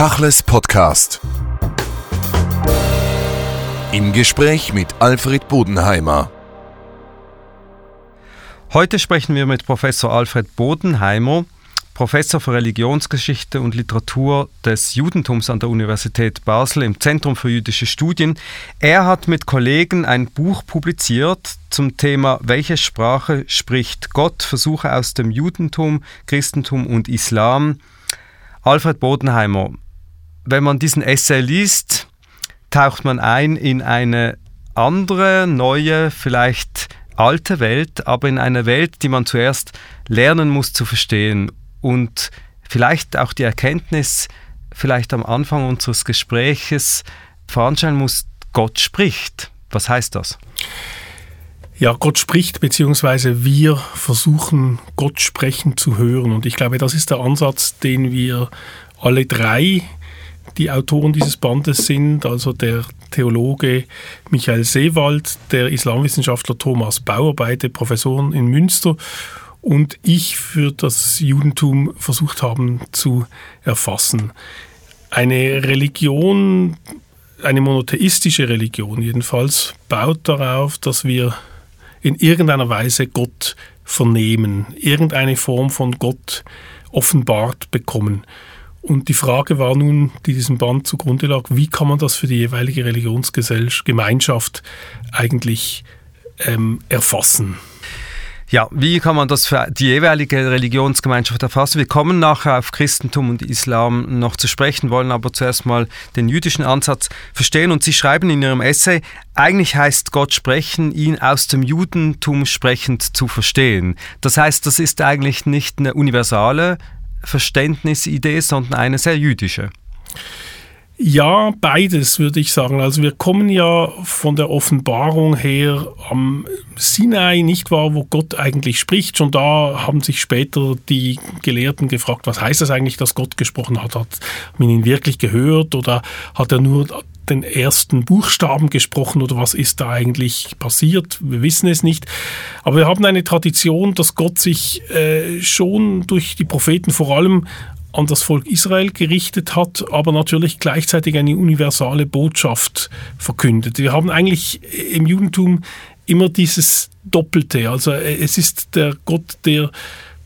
Tachles Podcast. Im Gespräch mit Alfred Bodenheimer. Heute sprechen wir mit Professor Alfred Bodenheimer, Professor für Religionsgeschichte und Literatur des Judentums an der Universität Basel im Zentrum für jüdische Studien. Er hat mit Kollegen ein Buch publiziert zum Thema Welche Sprache spricht Gott? Versuche aus dem Judentum, Christentum und Islam. Alfred Bodenheimer, wenn man diesen Essay liest, taucht man ein in eine andere, neue, vielleicht alte Welt, aber in eine Welt, die man zuerst lernen muss zu verstehen und vielleicht auch die Erkenntnis, vielleicht am Anfang unseres Gespräches veranschaulichen muss, Gott spricht. Was heißt das? Ja, Gott spricht, beziehungsweise wir versuchen, Gott sprechen zu hören. Und ich glaube, das ist der Ansatz, den wir alle drei, die Autoren dieses Bandes sind, also der Theologe Michael Seewald, der Islamwissenschaftler Thomas Bauer, beide Professoren in Münster und ich für das Judentum versucht haben zu erfassen. Eine Religion, eine monotheistische Religion jedenfalls, baut darauf, dass wir in irgendeiner Weise Gott vernehmen, irgendeine Form von Gott offenbart bekommen. Und die Frage war nun, die diesem Band zugrunde lag, wie kann man das für die jeweilige Religionsgemeinschaft eigentlich ähm, erfassen? Ja, wie kann man das für die jeweilige Religionsgemeinschaft erfassen? Wir kommen nachher auf Christentum und Islam noch zu sprechen, wollen aber zuerst mal den jüdischen Ansatz verstehen. Und Sie schreiben in Ihrem Essay, eigentlich heißt Gott sprechen, ihn aus dem Judentum sprechend zu verstehen. Das heißt, das ist eigentlich nicht eine universale Verständnisidee, sondern eine sehr jüdische. Ja, beides würde ich sagen. Also wir kommen ja von der Offenbarung her am Sinai, nicht wahr, wo Gott eigentlich spricht. Schon da haben sich später die Gelehrten gefragt, was heißt das eigentlich, dass Gott gesprochen hat? Hat man ihn wirklich gehört oder hat er nur den ersten Buchstaben gesprochen oder was ist da eigentlich passiert? Wir wissen es nicht. Aber wir haben eine Tradition, dass Gott sich äh, schon durch die Propheten vor allem an das Volk Israel gerichtet hat, aber natürlich gleichzeitig eine universale Botschaft verkündet. Wir haben eigentlich im Judentum immer dieses Doppelte. Also äh, es ist der Gott, der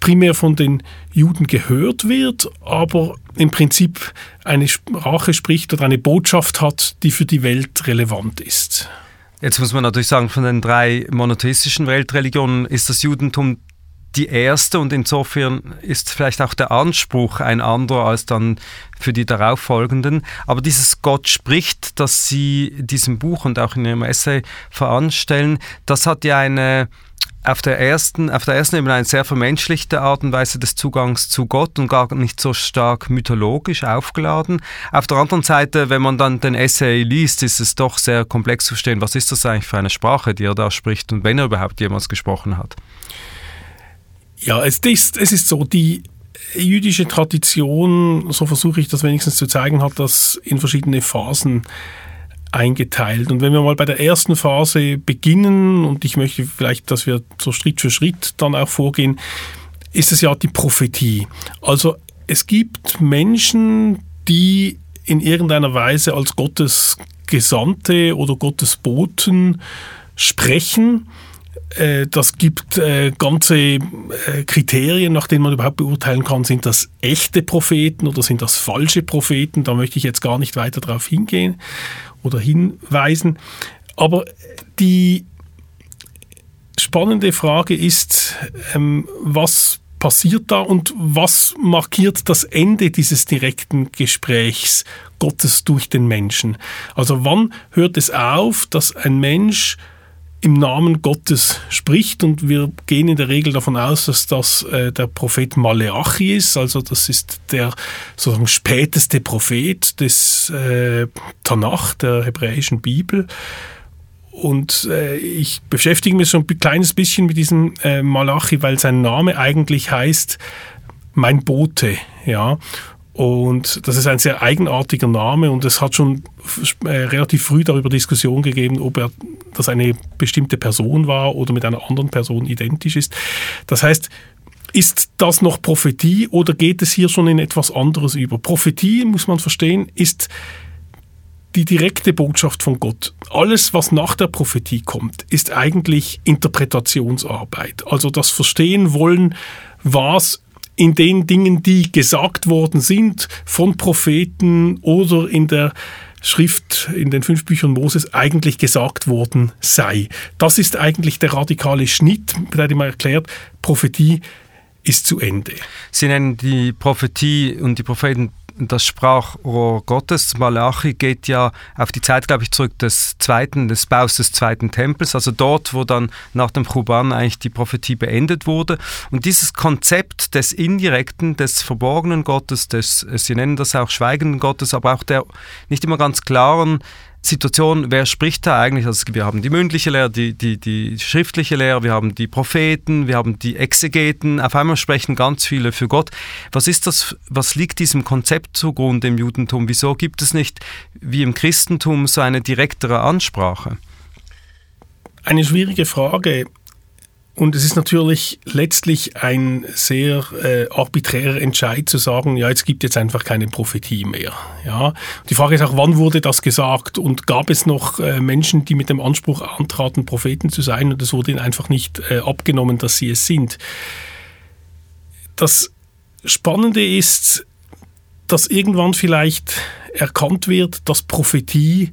primär von den Juden gehört wird, aber im Prinzip eine Sprache spricht oder eine Botschaft hat, die für die Welt relevant ist. Jetzt muss man natürlich sagen, von den drei monotheistischen Weltreligionen ist das Judentum die erste und insofern ist vielleicht auch der Anspruch ein anderer als dann für die darauffolgenden. Aber dieses Gott spricht, das Sie diesem Buch und auch in Ihrem Essay veranstellen, das hat ja eine auf der ersten, auf der ersten Ebene eine sehr vermenschlichte Art und Weise des Zugangs zu Gott und gar nicht so stark mythologisch aufgeladen. Auf der anderen Seite, wenn man dann den Essay liest, ist es doch sehr komplex zu verstehen, was ist das eigentlich für eine Sprache, die er da spricht und wenn er überhaupt jemals gesprochen hat. Ja, es ist, es ist so, die jüdische Tradition, so versuche ich das wenigstens zu zeigen, hat das in verschiedene Phasen eingeteilt. Und wenn wir mal bei der ersten Phase beginnen, und ich möchte vielleicht, dass wir so Schritt für Schritt dann auch vorgehen, ist es ja die Prophetie. Also es gibt Menschen, die in irgendeiner Weise als Gottes Gesandte oder Gottes Boten sprechen äh, das gibt äh, ganze äh, Kriterien, nach denen man überhaupt beurteilen kann, sind das echte Propheten oder sind das falsche Propheten. Da möchte ich jetzt gar nicht weiter darauf hingehen oder hinweisen. Aber die spannende Frage ist, ähm, was passiert da und was markiert das Ende dieses direkten Gesprächs Gottes durch den Menschen? Also wann hört es auf, dass ein Mensch im Namen Gottes spricht und wir gehen in der Regel davon aus, dass das äh, der Prophet Maleachi ist, also das ist der sozusagen späteste Prophet des äh, Tanach, der hebräischen Bibel. Und äh, ich beschäftige mich schon ein kleines bisschen mit diesem äh, Malachi, weil sein Name eigentlich heißt mein Bote, ja. Und das ist ein sehr eigenartiger Name und es hat schon äh, relativ früh darüber Diskussion gegeben, ob er das eine bestimmte Person war oder mit einer anderen Person identisch ist. Das heißt, ist das noch Prophetie oder geht es hier schon in etwas anderes über? Prophetie, muss man verstehen, ist die direkte Botschaft von Gott. Alles, was nach der Prophetie kommt, ist eigentlich Interpretationsarbeit. Also das Verstehen wollen, was in den Dingen, die gesagt worden sind von Propheten oder in der Schrift in den fünf Büchern Moses eigentlich gesagt worden sei. Das ist eigentlich der radikale Schnitt, bei dem man erklärt, Prophetie ist zu Ende. Sie nennen die Prophetie und die Propheten das Sprachrohr Gottes. Malachi geht ja auf die Zeit, glaube ich, zurück des zweiten, des Baus des zweiten Tempels, also dort, wo dann nach dem Chuban eigentlich die Prophetie beendet wurde. Und dieses Konzept des indirekten, des verborgenen Gottes, des, Sie nennen das auch schweigenden Gottes, aber auch der nicht immer ganz klaren Situation, wer spricht da eigentlich? Also wir haben die mündliche Lehre, die, die, die schriftliche Lehre, wir haben die Propheten, wir haben die Exegeten, auf einmal sprechen ganz viele für Gott. Was ist das, was liegt diesem Konzept zugrunde im Judentum? Wieso gibt es nicht wie im Christentum so eine direktere Ansprache? Eine schwierige Frage. Und es ist natürlich letztlich ein sehr äh, arbiträrer Entscheid zu sagen, ja, es gibt jetzt einfach keine Prophetie mehr. Ja, die Frage ist auch, wann wurde das gesagt und gab es noch äh, Menschen, die mit dem Anspruch antraten, Propheten zu sein und es wurde ihnen einfach nicht äh, abgenommen, dass sie es sind. Das Spannende ist, dass irgendwann vielleicht erkannt wird, dass Prophetie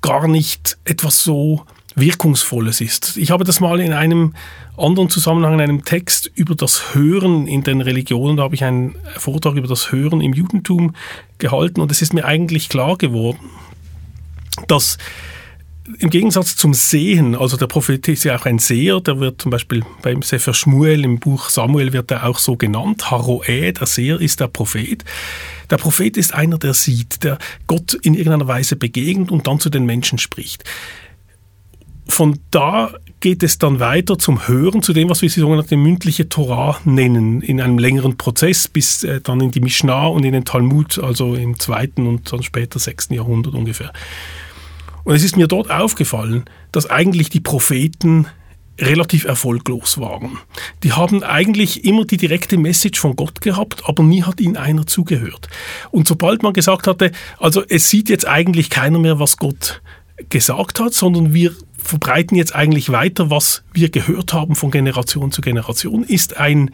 gar nicht etwas so Wirkungsvolles ist. Ich habe das mal in einem anderen Zusammenhang, in einem Text über das Hören in den Religionen, da habe ich einen Vortrag über das Hören im Judentum gehalten und es ist mir eigentlich klar geworden, dass im Gegensatz zum Sehen, also der Prophet ist ja auch ein Seher, der wird zum Beispiel beim Sefer Shmuel im Buch Samuel wird er auch so genannt, Haroe, der Seher ist der Prophet. Der Prophet ist einer, der sieht, der Gott in irgendeiner Weise begegnet und dann zu den Menschen spricht von da geht es dann weiter zum Hören, zu dem, was wir die sogenannte mündliche Torah nennen, in einem längeren Prozess bis äh, dann in die Mishnah und in den Talmud, also im zweiten und dann später sechsten Jahrhundert ungefähr. Und es ist mir dort aufgefallen, dass eigentlich die Propheten relativ erfolglos waren. Die haben eigentlich immer die direkte Message von Gott gehabt, aber nie hat ihnen einer zugehört. Und sobald man gesagt hatte, also es sieht jetzt eigentlich keiner mehr, was Gott gesagt hat, sondern wir verbreiten jetzt eigentlich weiter, was wir gehört haben von Generation zu Generation, ist ein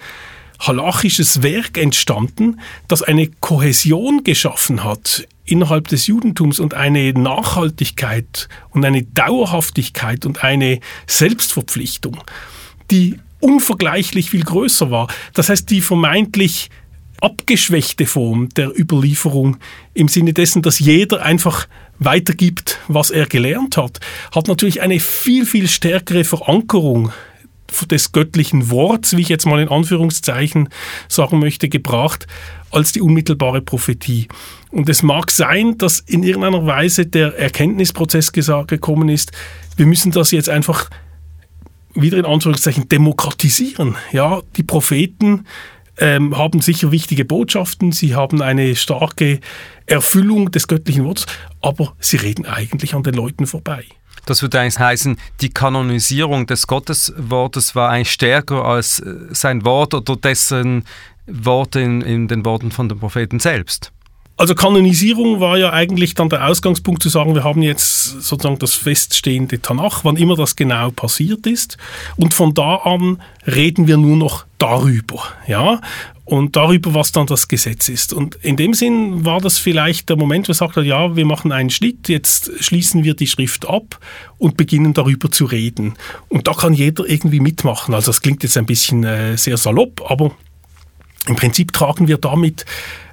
halachisches Werk entstanden, das eine Kohäsion geschaffen hat innerhalb des Judentums und eine Nachhaltigkeit und eine Dauerhaftigkeit und eine Selbstverpflichtung, die unvergleichlich viel größer war. Das heißt, die vermeintlich abgeschwächte Form der Überlieferung im Sinne dessen, dass jeder einfach weitergibt, was er gelernt hat, hat natürlich eine viel, viel stärkere Verankerung des göttlichen Worts, wie ich jetzt mal in Anführungszeichen sagen möchte, gebracht, als die unmittelbare Prophetie. Und es mag sein, dass in irgendeiner Weise der Erkenntnisprozess gekommen ist, wir müssen das jetzt einfach wieder in Anführungszeichen demokratisieren. Ja, die Propheten ähm, haben sicher wichtige Botschaften, sie haben eine starke Erfüllung des göttlichen Wortes, aber sie reden eigentlich an den Leuten vorbei. Das würde eigentlich heißen, die Kanonisierung des Gotteswortes war eigentlich stärker als äh, sein Wort oder dessen Worte in, in den Worten von den Propheten selbst. Also Kanonisierung war ja eigentlich dann der Ausgangspunkt zu sagen, wir haben jetzt sozusagen das feststehende Tanach, wann immer das genau passiert ist. Und von da an reden wir nur noch darüber, ja, und darüber, was dann das Gesetz ist. Und in dem Sinn war das vielleicht der Moment, wo er sagt, ja, wir machen einen Schnitt, jetzt schließen wir die Schrift ab und beginnen darüber zu reden. Und da kann jeder irgendwie mitmachen. Also das klingt jetzt ein bisschen äh, sehr salopp, aber im Prinzip tragen wir damit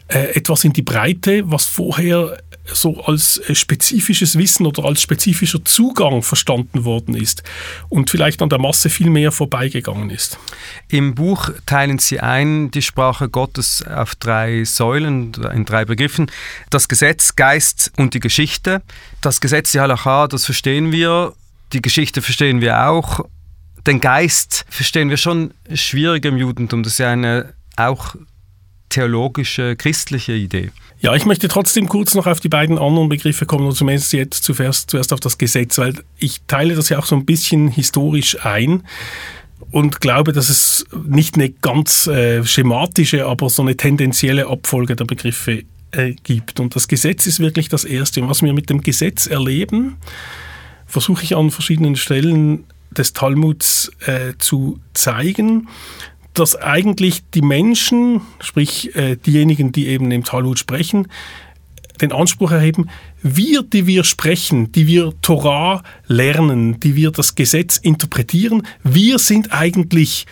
etwas in die Breite, was vorher so als äh, spezifisches Wissen oder als spezifischer Zugang verstanden worden ist und vielleicht an der Masse viel mehr vorbeigegangen ist. Im Buch teilen Sie ein die Sprache Gottes auf drei Säulen, in drei Begriffen. Das Gesetz, Geist und die Geschichte. Das Gesetz, die Halacha, das verstehen wir. Die Geschichte verstehen wir auch. Den Geist verstehen wir schon schwierig im Judentum. Das ist ja eine auch theologische, christliche Idee. Ja, ich möchte trotzdem kurz noch auf die beiden anderen Begriffe kommen, oder zumindest jetzt zuerst, zuerst auf das Gesetz, weil ich teile das ja auch so ein bisschen historisch ein. und glaube, dass es nicht eine ganz äh, schematische, aber so eine tendenzielle Abfolge der Begriffe äh, gibt. Und das Gesetz ist wirklich das Erste. Und was wir mit dem Gesetz erleben, versuche ich an verschiedenen Stellen des Talmuds äh, zu zeigen, dass eigentlich die Menschen, sprich äh, diejenigen, die eben im Talmud sprechen, den Anspruch erheben, wir, die wir sprechen, die wir Torah lernen, die wir das Gesetz interpretieren, wir sind eigentlich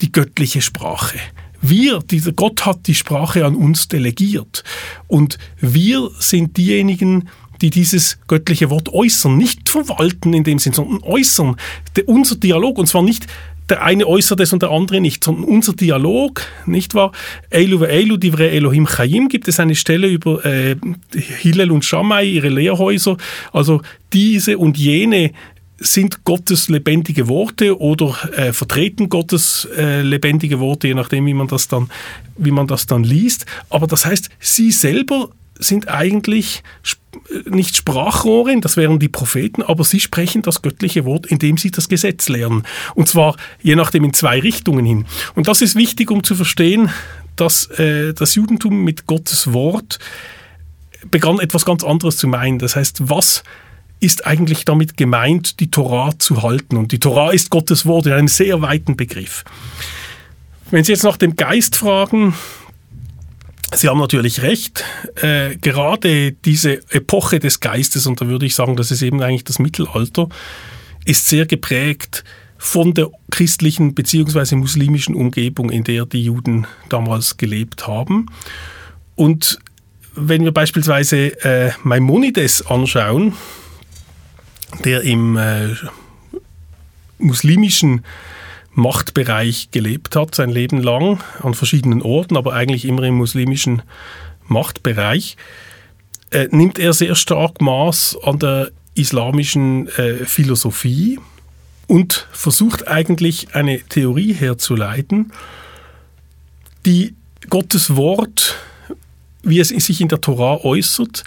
die göttliche Sprache. Wir, dieser Gott hat die Sprache an uns delegiert. Und wir sind diejenigen, die dieses göttliche Wort äußern, nicht verwalten in dem Sinn, sondern äußern. Unser Dialog, und zwar nicht der eine äußert es und der andere nicht, sondern unser Dialog, nicht wahr? Eilu ve Eilu, divre Elohim Chaim, gibt es eine Stelle über äh, Hillel und Shammai, ihre Lehrhäuser, also diese und jene sind Gottes lebendige Worte oder äh, vertreten Gottes äh, lebendige Worte, je nachdem, wie man das dann, wie man das dann liest. Aber das heißt, sie selber sind eigentlich nicht Sprachrohre, das wären die Propheten, aber sie sprechen das göttliche Wort, indem sie das Gesetz lernen. Und zwar je nachdem in zwei Richtungen hin. Und das ist wichtig, um zu verstehen, dass äh, das Judentum mit Gottes Wort begann etwas ganz anderes zu meinen. Das heißt, was ist eigentlich damit gemeint, die Torah zu halten? Und die Torah ist Gottes Wort in einem sehr weiten Begriff. Wenn Sie jetzt nach dem Geist fragen, Sie haben natürlich recht. Äh, gerade diese Epoche des Geistes, und da würde ich sagen, das ist eben eigentlich das Mittelalter, ist sehr geprägt von der christlichen bzw. muslimischen Umgebung, in der die Juden damals gelebt haben. Und wenn wir beispielsweise äh, Maimonides anschauen, der im äh, muslimischen Machtbereich gelebt hat, sein Leben lang, an verschiedenen Orten, aber eigentlich immer im muslimischen Machtbereich, äh, nimmt er sehr stark Maß an der islamischen äh, Philosophie und versucht eigentlich eine Theorie herzuleiten, die Gottes Wort, wie es sich in der Torah äußert,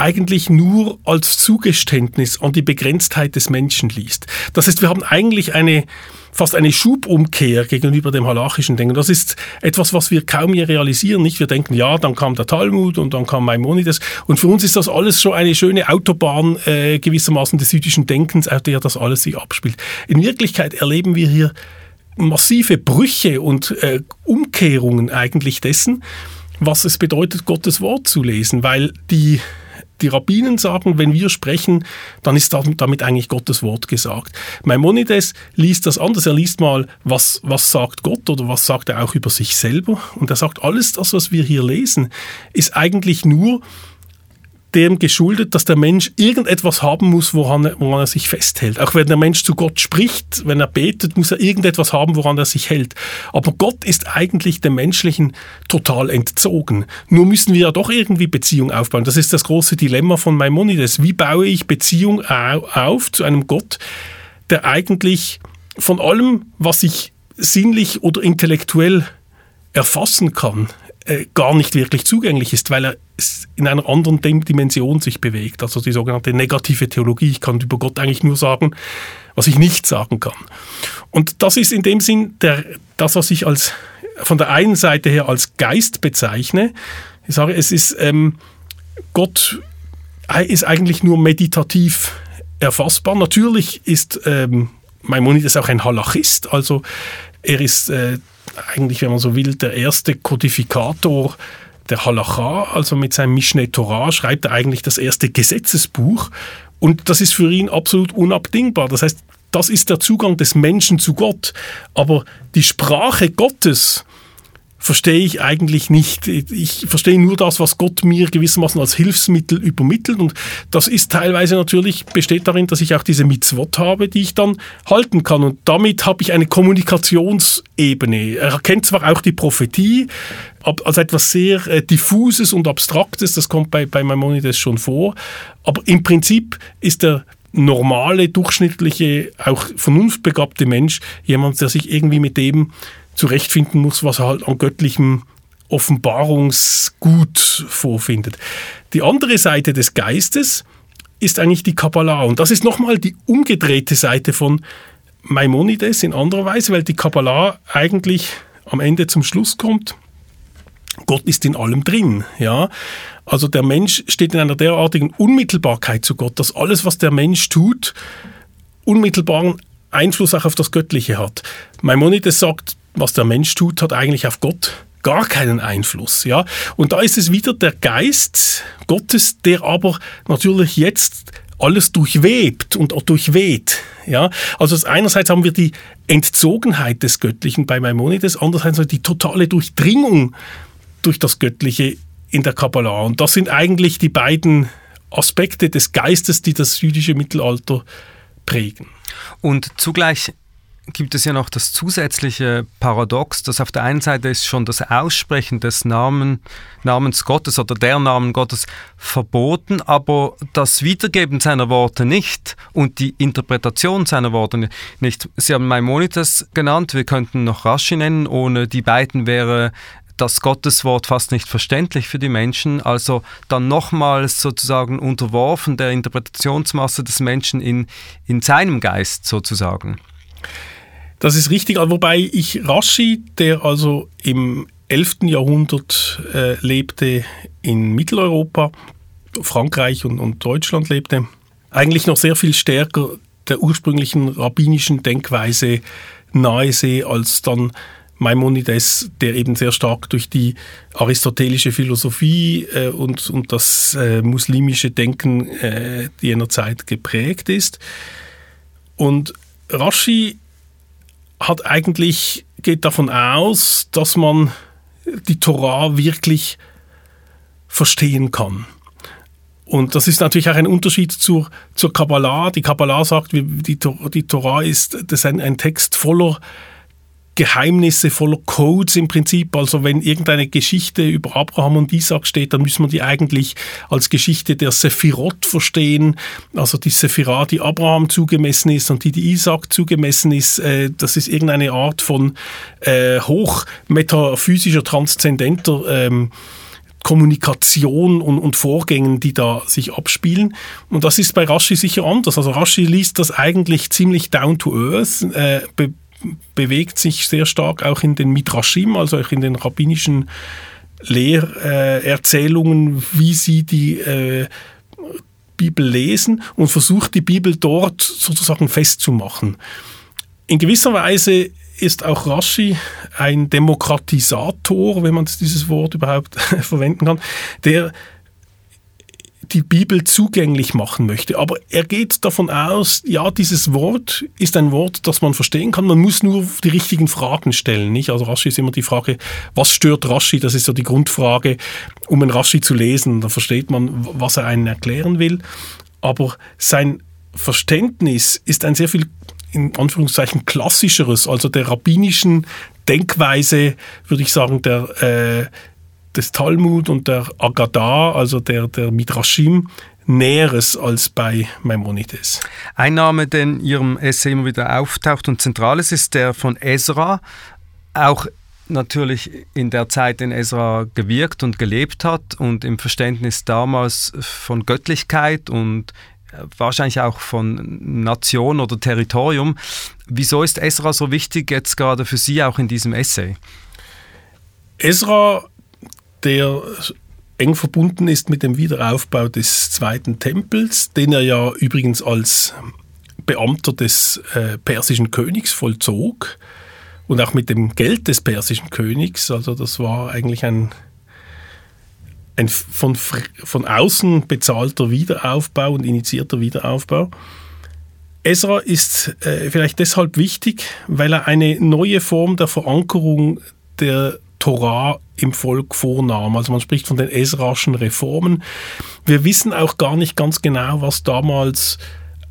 eigentlich nur als Zugeständnis an die Begrenztheit des Menschen liest. Das heißt, wir haben eigentlich eine fast eine Schubumkehr gegenüber dem halachischen Denken. Das ist etwas, was wir kaum je realisieren. Nicht, wir denken, ja, dann kam der Talmud und dann kam Maimonides. Und für uns ist das alles schon eine schöne Autobahn äh, gewissermaßen des jüdischen Denkens, auf der das alles sich abspielt. In Wirklichkeit erleben wir hier massive Brüche und äh, Umkehrungen eigentlich dessen, was es bedeutet, Gottes Wort zu lesen, weil die die Rabbinen sagen, wenn wir sprechen, dann ist damit eigentlich Gottes Wort gesagt. Maimonides liest das anders. Er liest mal, was, was sagt Gott oder was sagt er auch über sich selber. Und er sagt, alles das, was wir hier lesen, ist eigentlich nur dem geschuldet, dass der Mensch irgendetwas haben muss, woran, woran er sich festhält. Auch wenn der Mensch zu Gott spricht, wenn er betet, muss er irgendetwas haben, woran er sich hält. Aber Gott ist eigentlich dem Menschlichen total entzogen. Nur müssen wir ja doch irgendwie Beziehung aufbauen. Das ist das große Dilemma von Maimonides. Wie baue ich Beziehung auf zu einem Gott, der eigentlich von allem, was ich sinnlich oder intellektuell erfassen kann, äh, gar nicht wirklich zugänglich ist, weil er in einer anderen Dimension sich bewegt. Also die sogenannte negative Theologie. Ich kann über Gott eigentlich nur sagen, was ich nicht sagen kann. Und das ist in dem Sinn der, das, was ich als, von der einen Seite her als Geist bezeichne. Ich sage, es ist, ähm, Gott ist eigentlich nur meditativ erfassbar. Natürlich ist ähm, Maimonides auch ein Halachist, also er ist äh, eigentlich, wenn man so will, der erste Kodifikator der Halacha, also mit seinem Mishneh Torah, schreibt er eigentlich das erste Gesetzesbuch. Und das ist für ihn absolut unabdingbar. Das heißt, das ist der Zugang des Menschen zu Gott. Aber die Sprache Gottes, verstehe ich eigentlich nicht. Ich verstehe nur das, was Gott mir gewissermaßen als Hilfsmittel übermittelt. Und das ist teilweise natürlich, besteht darin, dass ich auch diese Mitzvot habe, die ich dann halten kann. Und damit habe ich eine Kommunikationsebene. Er erkennt zwar auch die Prophetie als etwas sehr äh, diffuses und abstraktes, das kommt bei, bei Maimonides schon vor, aber im Prinzip ist der normale, durchschnittliche, auch vernunftbegabte Mensch jemand, der sich irgendwie mit dem zurechtfinden muss, was er halt an göttlichem Offenbarungsgut vorfindet. Die andere Seite des Geistes ist eigentlich die Kabbalah. Und das ist nochmal die umgedrehte Seite von Maimonides in anderer Weise, weil die Kabbalah eigentlich am Ende zum Schluss kommt, Gott ist in allem drin, ja. Also der Mensch steht in einer derartigen Unmittelbarkeit zu Gott, dass alles, was der Mensch tut, unmittelbaren Einfluss auch auf das Göttliche hat. Maimonides sagt, was der Mensch tut, hat eigentlich auf Gott gar keinen Einfluss, ja. Und da ist es wieder der Geist Gottes, der aber natürlich jetzt alles durchwebt und auch durchweht. Ja? Also einerseits haben wir die Entzogenheit des Göttlichen bei Maimonides, andererseits die totale Durchdringung durch das Göttliche in der Kabbalah. Und das sind eigentlich die beiden Aspekte des Geistes, die das jüdische Mittelalter prägen. Und zugleich gibt es ja noch das zusätzliche Paradox, dass auf der einen Seite ist schon das Aussprechen des Namen, Namens Gottes oder der Namen Gottes verboten, aber das Wiedergeben seiner Worte nicht und die Interpretation seiner Worte nicht. Sie haben Maimonides genannt, wir könnten noch Rashi nennen, ohne die beiden wäre das Gotteswort fast nicht verständlich für die Menschen, also dann nochmals sozusagen unterworfen der Interpretationsmasse des Menschen in, in seinem Geist sozusagen. Das ist richtig, wobei ich Rashi, der also im 11. Jahrhundert äh, lebte in Mitteleuropa, Frankreich und, und Deutschland lebte, eigentlich noch sehr viel stärker der ursprünglichen rabbinischen Denkweise nahe sehe als dann Maimonides, der eben sehr stark durch die aristotelische Philosophie äh, und, und das äh, muslimische Denken äh, jener Zeit geprägt ist. Und Rashi hat eigentlich, geht davon aus, dass man die Torah wirklich verstehen kann. Und das ist natürlich auch ein Unterschied zur, zur Kabbalah. Die Kabbalah sagt, die, die Torah ist, das ist ein, ein Text voller Geheimnisse, voller Codes im Prinzip. Also wenn irgendeine Geschichte über Abraham und Isaac steht, dann müssen wir die eigentlich als Geschichte der Sephirot verstehen. Also die Sephira, die Abraham zugemessen ist und die, die Isaac zugemessen ist, äh, das ist irgendeine Art von äh, hochmetaphysischer, transzendenter ähm, Kommunikation und, und, Vorgängen, die da sich abspielen. Und das ist bei Rashi sicher anders. Also Rashi liest das eigentlich ziemlich down to earth, äh, bewegt sich sehr stark auch in den Midrashim, also auch in den rabbinischen Lehrerzählungen, äh, wie sie die äh, Bibel lesen und versucht die Bibel dort sozusagen festzumachen. In gewisser Weise ist auch Rashi ein Demokratisator, wenn man dieses Wort überhaupt verwenden kann, der die Bibel zugänglich machen möchte. Aber er geht davon aus, ja, dieses Wort ist ein Wort, das man verstehen kann. Man muss nur die richtigen Fragen stellen. Nicht? Also Rashi ist immer die Frage, was stört Rashi? Das ist so die Grundfrage, um ein Rashi zu lesen. Da versteht man, was er einen erklären will. Aber sein Verständnis ist ein sehr viel in Anführungszeichen klassischeres, also der rabbinischen Denkweise, würde ich sagen, der äh, des Talmud und der Agadah, also der, der Midrashim, Näheres als bei Maimonides. Ein Name, der in Ihrem Essay immer wieder auftaucht und zentral ist, ist der von Ezra. Auch natürlich in der Zeit, in Ezra gewirkt und gelebt hat und im Verständnis damals von Göttlichkeit und äh, wahrscheinlich auch von Nation oder Territorium. Wieso ist Ezra so wichtig jetzt gerade für Sie auch in diesem Essay? Ezra der eng verbunden ist mit dem Wiederaufbau des Zweiten Tempels, den er ja übrigens als Beamter des äh, persischen Königs vollzog und auch mit dem Geld des persischen Königs. Also das war eigentlich ein, ein von, von außen bezahlter Wiederaufbau und initiierter Wiederaufbau. Ezra ist äh, vielleicht deshalb wichtig, weil er eine neue Form der Verankerung der Torah im Volk vornahm. Also man spricht von den Esraschen Reformen. Wir wissen auch gar nicht ganz genau, was damals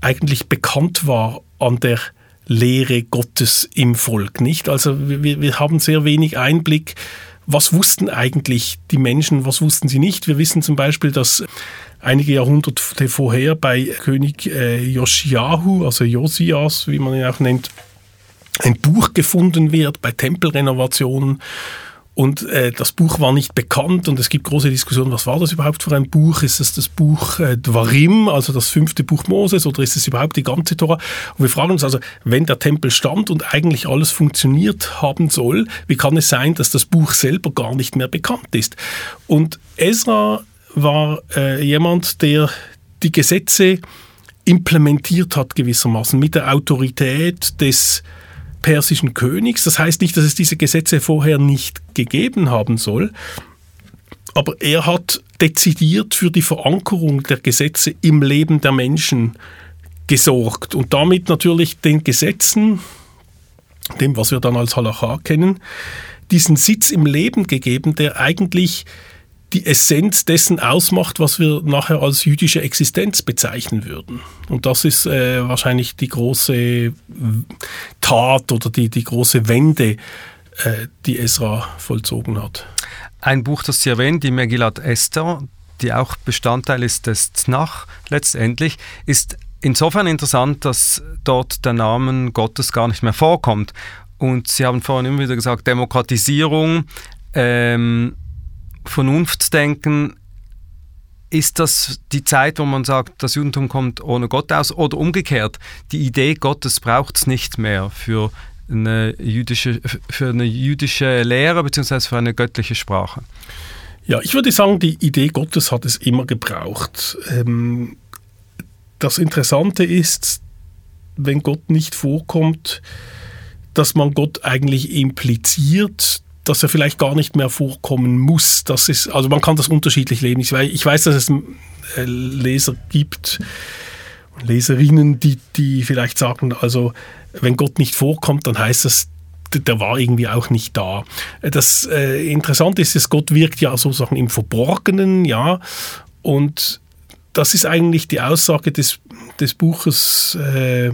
eigentlich bekannt war an der Lehre Gottes im Volk, nicht? Also wir, wir haben sehr wenig Einblick. Was wussten eigentlich die Menschen, was wussten sie nicht? Wir wissen zum Beispiel, dass einige Jahrhunderte vorher bei König äh, Josiahu, also Josias, wie man ihn auch nennt, ein Buch gefunden wird bei Tempelrenovationen Und äh, das Buch war nicht bekannt und es gibt große Diskussionen, was war das überhaupt für ein Buch? Ist es das Buch äh, Dwarim, also das fünfte Buch Moses, oder ist es überhaupt die ganze Tora? Und wir fragen uns also, wenn der Tempel stand und eigentlich alles funktioniert haben soll, wie kann es sein, dass das Buch selber gar nicht mehr bekannt ist? Und Ezra war äh, jemand, der die Gesetze implementiert hat gewissermaßen mit der Autorität des persischen Königs. Das heißt nicht, dass es diese Gesetze vorher nicht gegeben haben soll, aber er hat dezidiert für die Verankerung der Gesetze im Leben der Menschen gesorgt und damit natürlich den Gesetzen, dem, was wir dann als Halacha kennen, diesen Sitz im Leben gegeben, der eigentlich die Essenz dessen ausmacht, was wir nachher als jüdische Existenz bezeichnen würden. Und das ist äh, wahrscheinlich die große Tat oder die, die große Wende, äh, die Esra vollzogen hat. Ein Buch, das Sie erwähnen, die Megillat Esther, die auch Bestandteil ist des Znach letztendlich, ist insofern interessant, dass dort der Name Gottes gar nicht mehr vorkommt. Und Sie haben vorhin immer wieder gesagt, Demokratisierung, ähm, Vernunftsdenken, ist das die Zeit, wo man sagt, das Judentum kommt ohne Gott aus oder umgekehrt, die Idee Gottes braucht es nicht mehr für eine jüdische, für eine jüdische Lehre bzw. für eine göttliche Sprache? Ja, ich würde sagen, die Idee Gottes hat es immer gebraucht. Ähm, das Interessante ist, wenn Gott nicht vorkommt, dass man Gott eigentlich impliziert, dass er vielleicht gar nicht mehr vorkommen muss. Das ist, also man kann das unterschiedlich lesen. Ich weiß, ich weiß dass es äh, Leser gibt, Leserinnen, die, die vielleicht sagen, also wenn Gott nicht vorkommt, dann heißt das, der war irgendwie auch nicht da. Das äh, Interessante ist, dass Gott wirkt ja sozusagen im Verborgenen, ja, und das ist eigentlich die Aussage des, des Buches äh,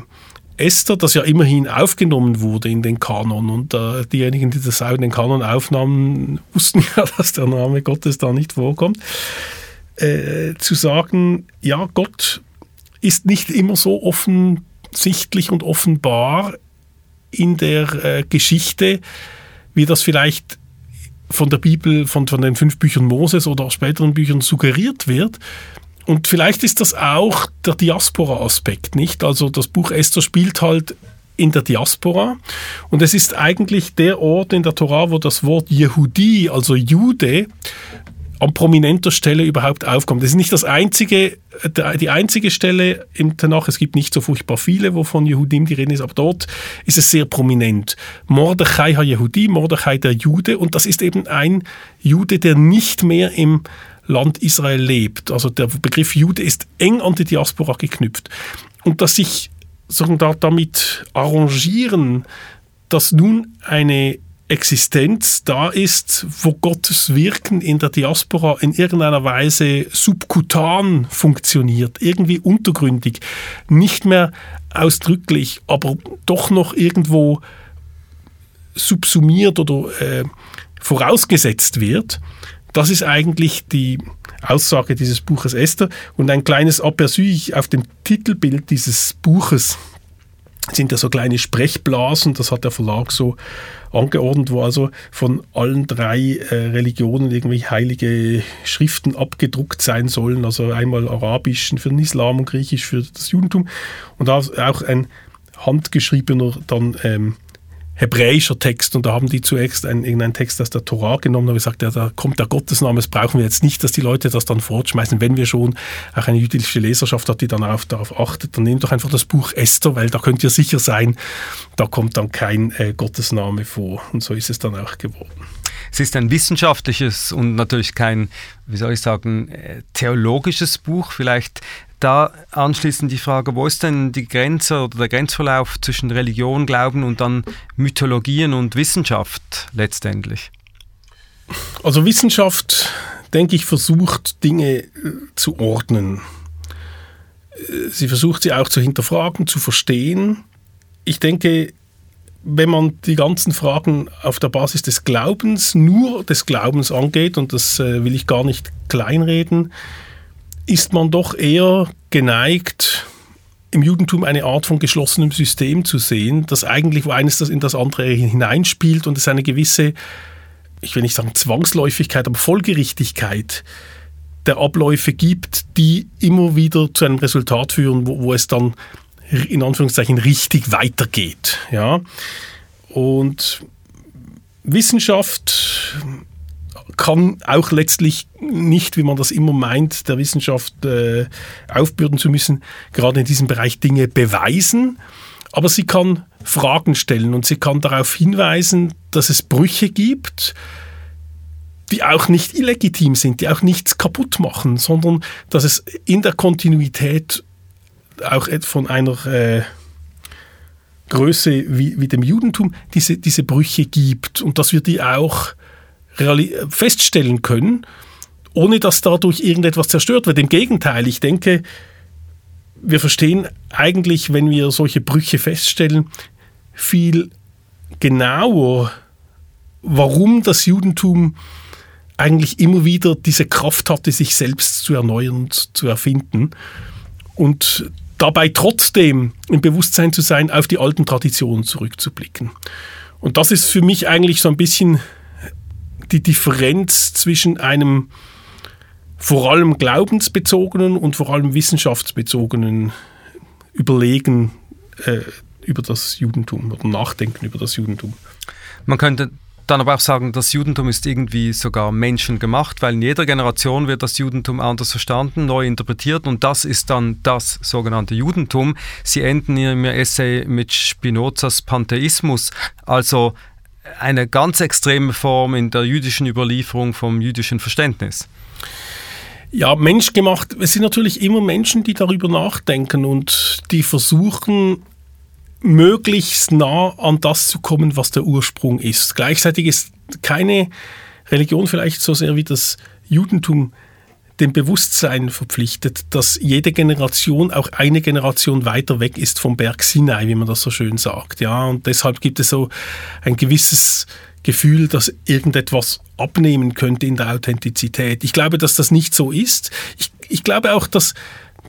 Esther, das ja immerhin aufgenommen wurde in den Kanon. Und äh, diejenigen, die das auch in den Kanon aufnahmen, wussten ja, dass der Name Gottes da nicht vorkommt. Äh, zu sagen, ja, Gott ist nicht immer so offensichtlich und offenbar in der äh, Geschichte, wie das vielleicht von der Bibel, von, von den fünf Büchern Moses oder auch späteren Büchern suggeriert wird, und vielleicht ist das auch der Diaspora-Aspekt, nicht? Also das Buch Esther spielt halt in der Diaspora und es ist eigentlich der Ort in der Tora, wo das Wort Yehudi, also Jude, an prominenter Stelle überhaupt aufkommt. Das ist nicht das einzige, die einzige Stelle im Tanach. Es gibt nicht so furchtbar viele, wovon Jehudim die Rede ist, aber dort ist es sehr prominent. Mordechai ha Yehudi, Mordechai der Jude und das ist eben ein Jude, der nicht mehr im Land Israel lebt. Also der Begriff Jude ist eng an die Diaspora geknüpft. Und dass sich damit arrangieren, dass nun eine Existenz da ist, wo Gottes Wirken in der Diaspora in irgendeiner Weise subkutan funktioniert, irgendwie untergründig, nicht mehr ausdrücklich, aber doch noch irgendwo subsumiert oder äh, vorausgesetzt wird. Das ist eigentlich die Aussage dieses Buches Esther. Und ein kleines Aperçu auf dem Titelbild dieses Buches sind ja so kleine Sprechblasen, das hat der Verlag so angeordnet, wo also von allen drei äh, Religionen irgendwie heilige Schriften abgedruckt sein sollen, also einmal Arabisch für den Islam und Griechisch für das Judentum. Und auch ein handgeschriebener dann ähm, hebräischer Text und da haben die zuerst einen, irgendeinen Text aus der Torah genommen und gesagt, ja, da kommt der Gottesname, das brauchen wir jetzt nicht, dass die Leute das dann fortschmeißen, wenn wir schon auch eine jüdische Leserschaft hat, die dann auch darauf achtet, dann nehmt doch einfach das Buch Esther, weil da könnt ihr sicher sein, da kommt dann kein äh, Gottesname vor und so ist es dann auch geworden. Es ist ein wissenschaftliches und natürlich kein, wie soll ich sagen, äh, theologisches Buch. Vielleicht da anschließend die Frage, wo ist denn die Grenze oder der Grenzverlauf zwischen Religion, Glauben und dann Mythologien und Wissenschaft letztendlich? Also Wissenschaft, denke ich, versucht Dinge äh, zu ordnen. Äh, sie versucht sie auch zu hinterfragen, zu verstehen. Ich denke, wenn man die ganzen Fragen auf der Basis des Glaubens, nur des Glaubens angeht, und das äh, will ich gar nicht kleinreden, ist man doch eher geneigt, im Judentum eine Art von geschlossenem System zu sehen, das eigentlich wo eines das in das andere hineinspielt und es eine gewisse ich will nicht sagen Zwangsläufigkeit, aber Folgerichtigkeit der Abläufe gibt, die immer wieder zu einem Resultat führen, wo, wo es dann in Anführungszeichen richtig weitergeht. Ja? Und Wissenschaft kann auch letztlich nicht, wie man das immer meint, der Wissenschaft äh, aufbürden zu müssen, gerade in diesem Bereich Dinge beweisen. Aber sie kann Fragen stellen und sie kann darauf hinweisen, dass es Brüche gibt, die auch nicht illegitim sind, die auch nichts kaputt machen, sondern dass es in der Kontinuität auch von einer äh, Größe wie, wie dem Judentum diese, diese Brüche gibt und dass wir die auch feststellen können, ohne dass dadurch irgendetwas zerstört wird. Im Gegenteil, ich denke, wir verstehen eigentlich, wenn wir solche Brüche feststellen, viel genauer, warum das Judentum eigentlich immer wieder diese Kraft hatte, sich selbst zu erneuern und zu erfinden. Und dabei trotzdem im Bewusstsein zu sein, auf die alten Traditionen zurückzublicken. Und das ist für mich eigentlich so ein bisschen die Differenz zwischen einem vor allem glaubensbezogenen und vor allem wissenschaftsbezogenen Überlegen äh, über das Judentum oder Nachdenken über das Judentum. Man könnte dann aber auch sagen, das Judentum ist irgendwie sogar menschengemacht, weil in jeder Generation wird das Judentum anders verstanden, neu interpretiert und das ist dann das sogenannte Judentum. Sie enden in Ihrem Essay mit Spinozas Pantheismus, also eine ganz extreme Form in der jüdischen Überlieferung vom jüdischen Verständnis. Ja, menschgemacht. Es sind natürlich immer Menschen, die darüber nachdenken und die versuchen, möglichst nah an das zu kommen, was der Ursprung ist. Gleichzeitig ist keine Religion vielleicht so sehr wie das Judentum dem Bewusstsein verpflichtet, dass jede Generation auch eine Generation weiter weg ist vom Berg Sinai, wie man das so schön sagt. Ja, und deshalb gibt es so ein gewisses Gefühl, dass irgendetwas abnehmen könnte in der Authentizität. Ich glaube, dass das nicht so ist. Ich, ich glaube auch, dass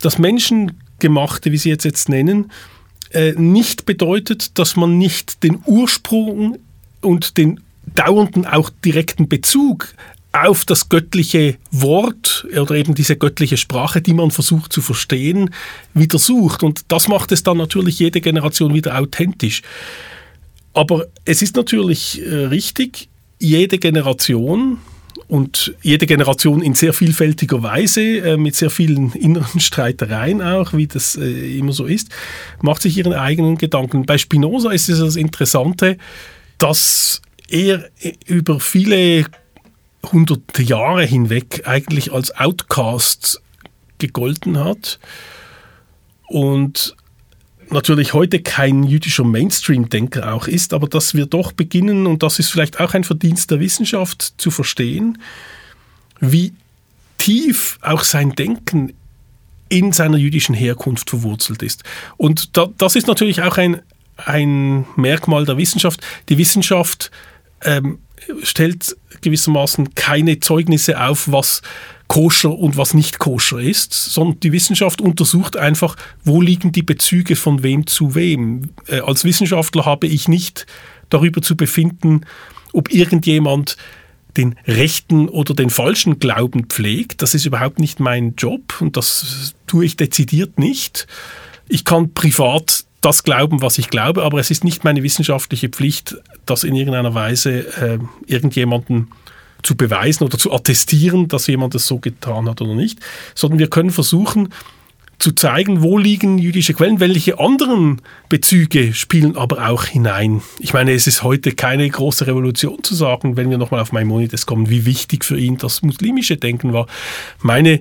das Menschengemachte, wie Sie jetzt jetzt nennen, äh, nicht bedeutet, dass man nicht den Ursprung und den dauernden auch direkten Bezug auf das göttliche Wort oder eben diese göttliche Sprache, die man versucht zu verstehen, wieder sucht. Und das macht es dann natürlich jede Generation wieder authentisch. Aber es ist natürlich äh, richtig, jede Generation und jede Generation in sehr vielfältiger Weise, äh, mit sehr vielen inneren Streitereien auch, wie das äh, immer so ist, macht sich ihren eigenen Gedanken. Bei Spinoza ist es das Interessante, dass er über viele hunderte Jahre hinweg eigentlich als Outcast gegolten hat und natürlich heute kein jüdischer Mainstream-Denker auch ist, aber dass wir doch beginnen, und das ist vielleicht auch ein Verdienst der Wissenschaft, zu verstehen, wie tief auch sein Denken in seiner jüdischen Herkunft verwurzelt ist. Und da, das ist natürlich auch ein, ein Merkmal der Wissenschaft. Die Wissenschaft ähm, stellt gewissermaßen keine Zeugnisse auf, was koscher und was nicht koscher ist, sondern die Wissenschaft untersucht einfach, wo liegen die Bezüge von wem zu wem. Äh, als Wissenschaftler habe ich nicht darüber zu befinden, ob irgendjemand den rechten oder den falschen Glauben pflegt. Das ist überhaupt nicht mein Job und das tue ich dezidiert nicht. Ich kann privat das glauben, was ich glaube, aber es ist nicht meine wissenschaftliche Pflicht, das in irgendeiner Weise äh, irgendjemanden zu beweisen oder zu attestieren, dass jemand es so getan hat oder nicht, sondern wir können versuchen zu zeigen, wo liegen jüdische Quellen, welche anderen Bezüge spielen aber auch hinein. Ich meine, es ist heute keine große Revolution zu sagen, wenn wir nochmal auf Maimonides kommen, wie wichtig für ihn das muslimische Denken war. Meine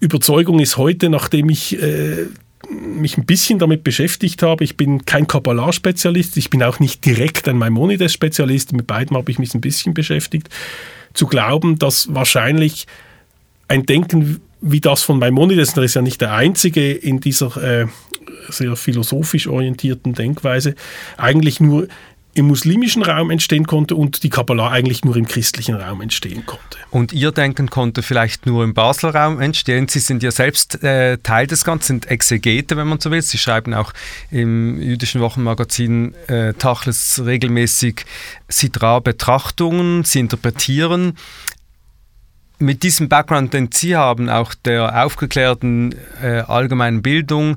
Überzeugung ist heute, nachdem ich äh, mich ein bisschen damit beschäftigt habe. Ich bin kein Kabbalah-Spezialist, ich bin auch nicht direkt ein Maimonides-Spezialist. Mit beiden habe ich mich ein bisschen beschäftigt. Zu glauben, dass wahrscheinlich ein Denken wie das von Maimonides, der ist ja nicht der einzige in dieser äh, sehr philosophisch orientierten Denkweise, eigentlich nur im muslimischen Raum entstehen konnte und die Kabbalah eigentlich nur im christlichen Raum entstehen konnte. Und Ihr Denken konnte vielleicht nur im Basler Raum entstehen. Sie sind ja selbst äh, Teil des Ganzen, sind Exegete, wenn man so will. Sie schreiben auch im jüdischen Wochenmagazin äh, Tachles regelmäßig Sidra-Betrachtungen, Sie interpretieren. Mit diesem Background, den Sie haben, auch der aufgeklärten äh, allgemeinen Bildung,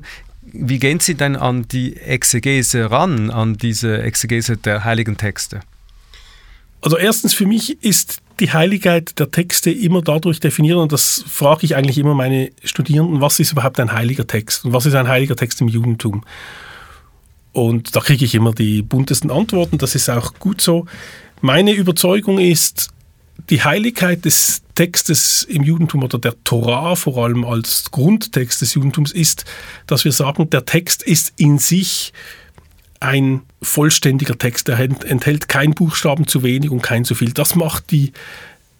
wie gehen Sie denn an die Exegese ran, an diese Exegese der heiligen Texte? Also erstens für mich ist die Heiligkeit der Texte immer dadurch definiert, und das frage ich eigentlich immer meine Studierenden, was ist überhaupt ein heiliger Text und was ist ein heiliger Text im Judentum? Und da kriege ich immer die buntesten Antworten, das ist auch gut so. Meine Überzeugung ist, die Heiligkeit des Textes im Judentum oder der Torah vor allem als Grundtext des Judentums ist, dass wir sagen, der Text ist in sich ein vollständiger Text. Er enthält keinen Buchstaben zu wenig und kein zu viel. Das macht die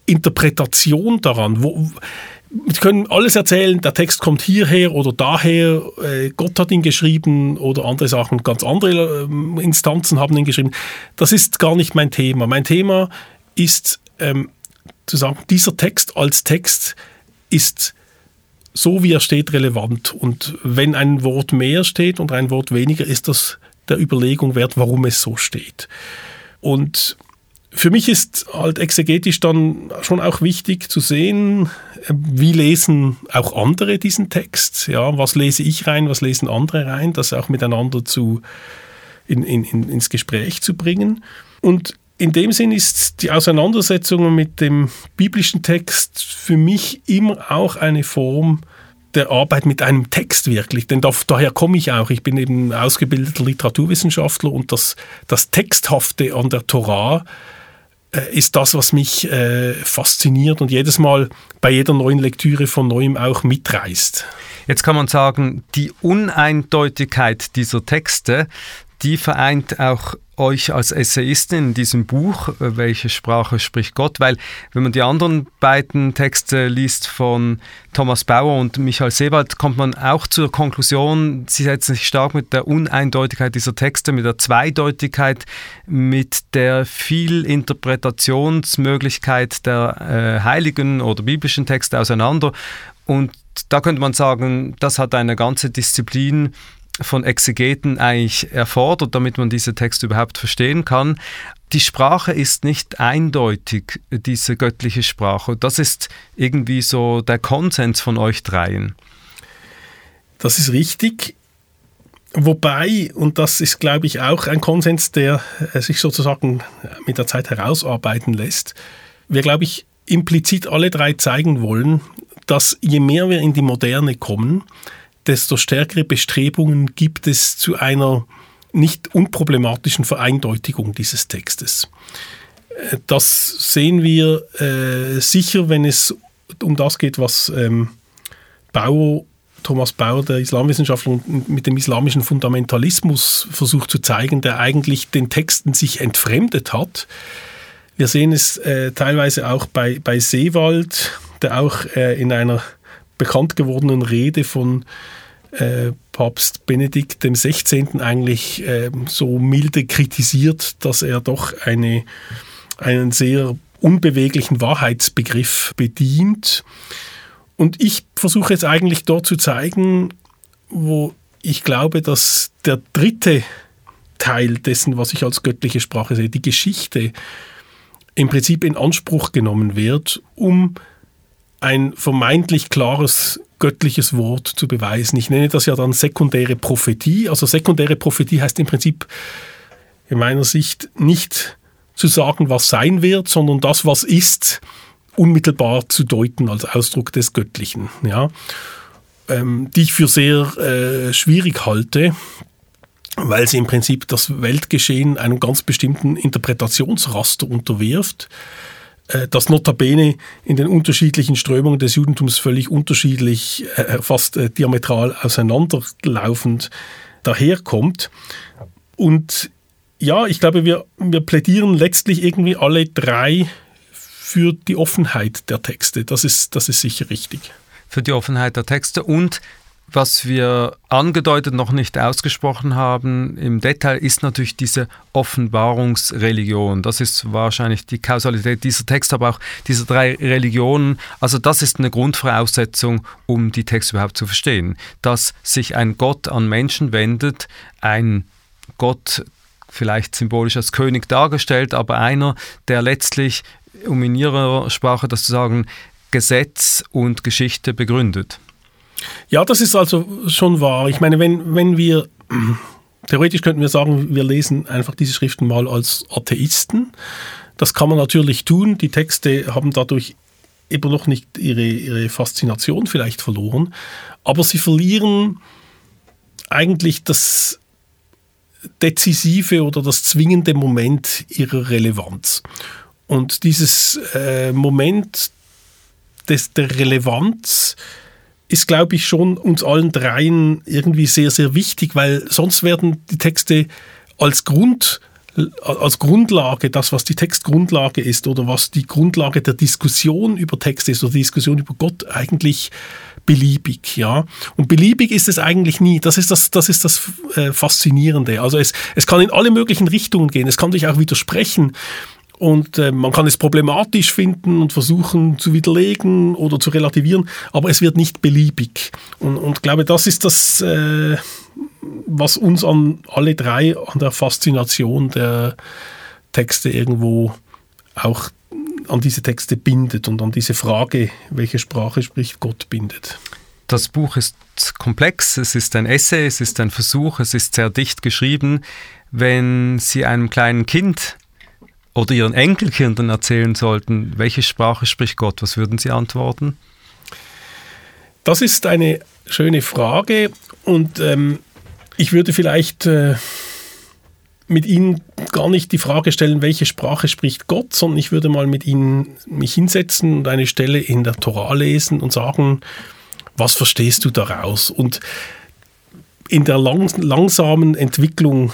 Interpretation daran. Wo, wir können alles erzählen, der Text kommt hierher oder daher, äh, Gott hat ihn geschrieben oder andere Sachen, ganz andere äh, Instanzen haben ihn geschrieben. Das ist gar nicht mein Thema. Mein Thema ist ähm, zu sagen, dieser Text als Text ist so, wie er steht, relevant. Und wenn ein Wort mehr steht und ein Wort weniger, ist das der Überlegung wert, warum es so steht. Und für mich ist halt exegetisch dann schon auch wichtig zu sehen, wie lesen auch andere diesen Text. Ja, was lese ich rein, was lesen andere rein, das auch miteinander zu, in, in, ins Gespräch zu bringen. Und in dem Sinn ist die Auseinandersetzung mit dem biblischen Text für mich immer auch eine Form der Arbeit mit einem Text wirklich. Denn da, daher komme ich auch. Ich bin eben ausgebildeter Literaturwissenschaftler und das, das Texthafte an der Torah äh, ist das, was mich äh, fasziniert und jedes Mal bei jeder neuen Lektüre von neuem auch mitreißt. Jetzt kann man sagen, die Uneindeutigkeit dieser Texte, die vereint auch euch als Essayistin in diesem Buch, äh, welche Sprache spricht Gott? Weil wenn man die anderen beiden Texte liest von Thomas Bauer und Michael Sebald, kommt man auch zur Konklusion, sie setzen sich stark mit der Uneindeutigkeit dieser Texte, mit der Zweideutigkeit, mit der Vielinterpretationsmöglichkeit der äh, heiligen oder biblischen Texte auseinander. Und da könnte man sagen, das hat eine ganze Disziplin von Exegeten eigentlich erfordert, damit man diese Texte überhaupt verstehen kann. Die Sprache ist nicht eindeutig, diese göttliche Sprache. Das ist irgendwie so der Konsens von euch dreien. Das ist richtig. Wobei, und das ist, glaube ich, auch ein Konsens, der äh, sich sozusagen mit der Zeit herausarbeiten lässt, wir, glaube ich, implizit alle drei zeigen wollen, dass je mehr wir in die Moderne kommen, desto stärkere Bestrebungen gibt es zu einer nicht unproblematischen Vereindeutigung dieses Textes. Äh, das sehen wir äh, sicher, wenn es um das geht, was ähm, Bauer, Thomas Bauer, der Islamwissenschaftler, mit dem islamischen Fundamentalismus versucht zu zeigen, der eigentlich den Texten sich entfremdet hat. Wir sehen es äh, teilweise auch bei, bei Seewald, der auch äh, in einer bekannt gewordenen Rede von äh, Papst Benedikt XVI. eigentlich äh, so milde kritisiert, dass er doch eine, einen sehr unbeweglichen Wahrheitsbegriff bedient. Und ich versuche jetzt eigentlich dort zu zeigen, wo ich glaube, dass der dritte Teil dessen, was ich als göttliche Sprache sehe, die Geschichte, im Prinzip in Anspruch genommen wird, um ein vermeintlich klares göttliches Wort zu beweisen. Ich nenne das ja dann sekundäre Prophetie. Also sekundäre Prophetie heißt im Prinzip in meiner Sicht nicht zu sagen, was sein wird, sondern das, was ist, unmittelbar zu deuten als Ausdruck des Göttlichen. Ja? Ähm, die ich für sehr äh, schwierig halte, weil sie im Prinzip das Weltgeschehen einem ganz bestimmten Interpretationsraster unterwirft. Äh, das notabene in den unterschiedlichen Strömungen des Judentums völlig unterschiedlich, äh, fast äh, diametral auseinanderlaufend daherkommt. Und ja, ich glaube, wir, wir plädieren letztlich irgendwie alle drei für die Offenheit der Texte. Das ist, das ist sicher richtig. Für die Offenheit der Texte und Was wir angedeutet noch nicht ausgesprochen haben im Detail ist natürlich diese Offenbarungsreligion. Das ist wahrscheinlich die Kausalität dieser Texte, aber auch dieser drei Religionen. Also das ist eine Grundvoraussetzung, um die Texte überhaupt zu verstehen. Dass sich ein Gott an Menschen wendet, ein Gott vielleicht symbolisch als König dargestellt, aber einer, der letztlich, um in ihrer Sprache das zu sagen, Gesetz und Geschichte begründet. Ja, das ist also schon wahr. Ich meine, wenn, wenn wir, theoretisch könnten wir sagen, wir lesen einfach diese Schriften mal als Atheisten. Das kann man natürlich tun. Die Texte haben dadurch eben noch nicht ihre, ihre Faszination vielleicht verloren, aber sie verlieren eigentlich das dezisive oder das zwingende Moment ihrer Relevanz. Und dieses äh, Moment des, der Relevanz ist, glaube ich, schon uns allen dreien irgendwie sehr, sehr wichtig, weil sonst werden die Texte als Grund als Grundlage, das, was die Textgrundlage ist oder was die Grundlage der Diskussion über Texte ist oder die Diskussion über Gott eigentlich beliebig, ja. Und beliebig ist es eigentlich nie. Das ist das, das, ist das äh, Faszinierende. Also es, es kann in alle möglichen Richtungen gehen. Es kann sich auch widersprechen. Und äh, man kann es problematisch finden und versuchen zu widerlegen oder zu relativieren, aber es wird nicht beliebig. Und, und glaube, das ist das, äh, was uns an alle drei an der Faszination der Texte irgendwo auch an diese Texte bindet und an diese Frage, welche Sprache spricht Gott, bindet. Das Buch ist komplex, es ist ein Essay, es ist ein Versuch, es ist sehr dicht geschrieben. Wenn Sie einem kleinen Kind oder Ihren Enkelkindern erzählen sollten, welche Sprache spricht Gott, was würden Sie antworten? Das ist eine schöne Frage und ähm, ich würde vielleicht äh, mit Ihnen gar nicht die Frage stellen, welche Sprache spricht Gott, sondern ich würde mal mit Ihnen mich hinsetzen und eine Stelle in der Torah lesen und sagen, was verstehst du daraus? Und in der lang langsamen Entwicklung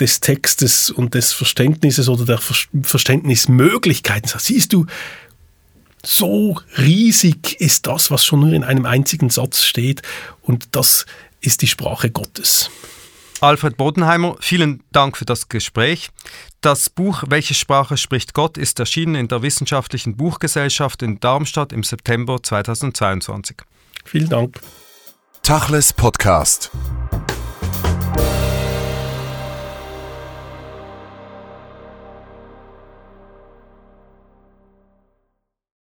des Textes und des Verständnisses oder der Verständnismöglichkeiten. Siehst du, so riesig ist das, was schon nur in einem einzigen Satz steht und das ist die Sprache Gottes. Alfred Bodenheimer, vielen Dank für das Gespräch. Das Buch Welche Sprache spricht Gott ist erschienen in der Wissenschaftlichen Buchgesellschaft in Darmstadt im September 2022. Vielen Dank. Tachles Podcast.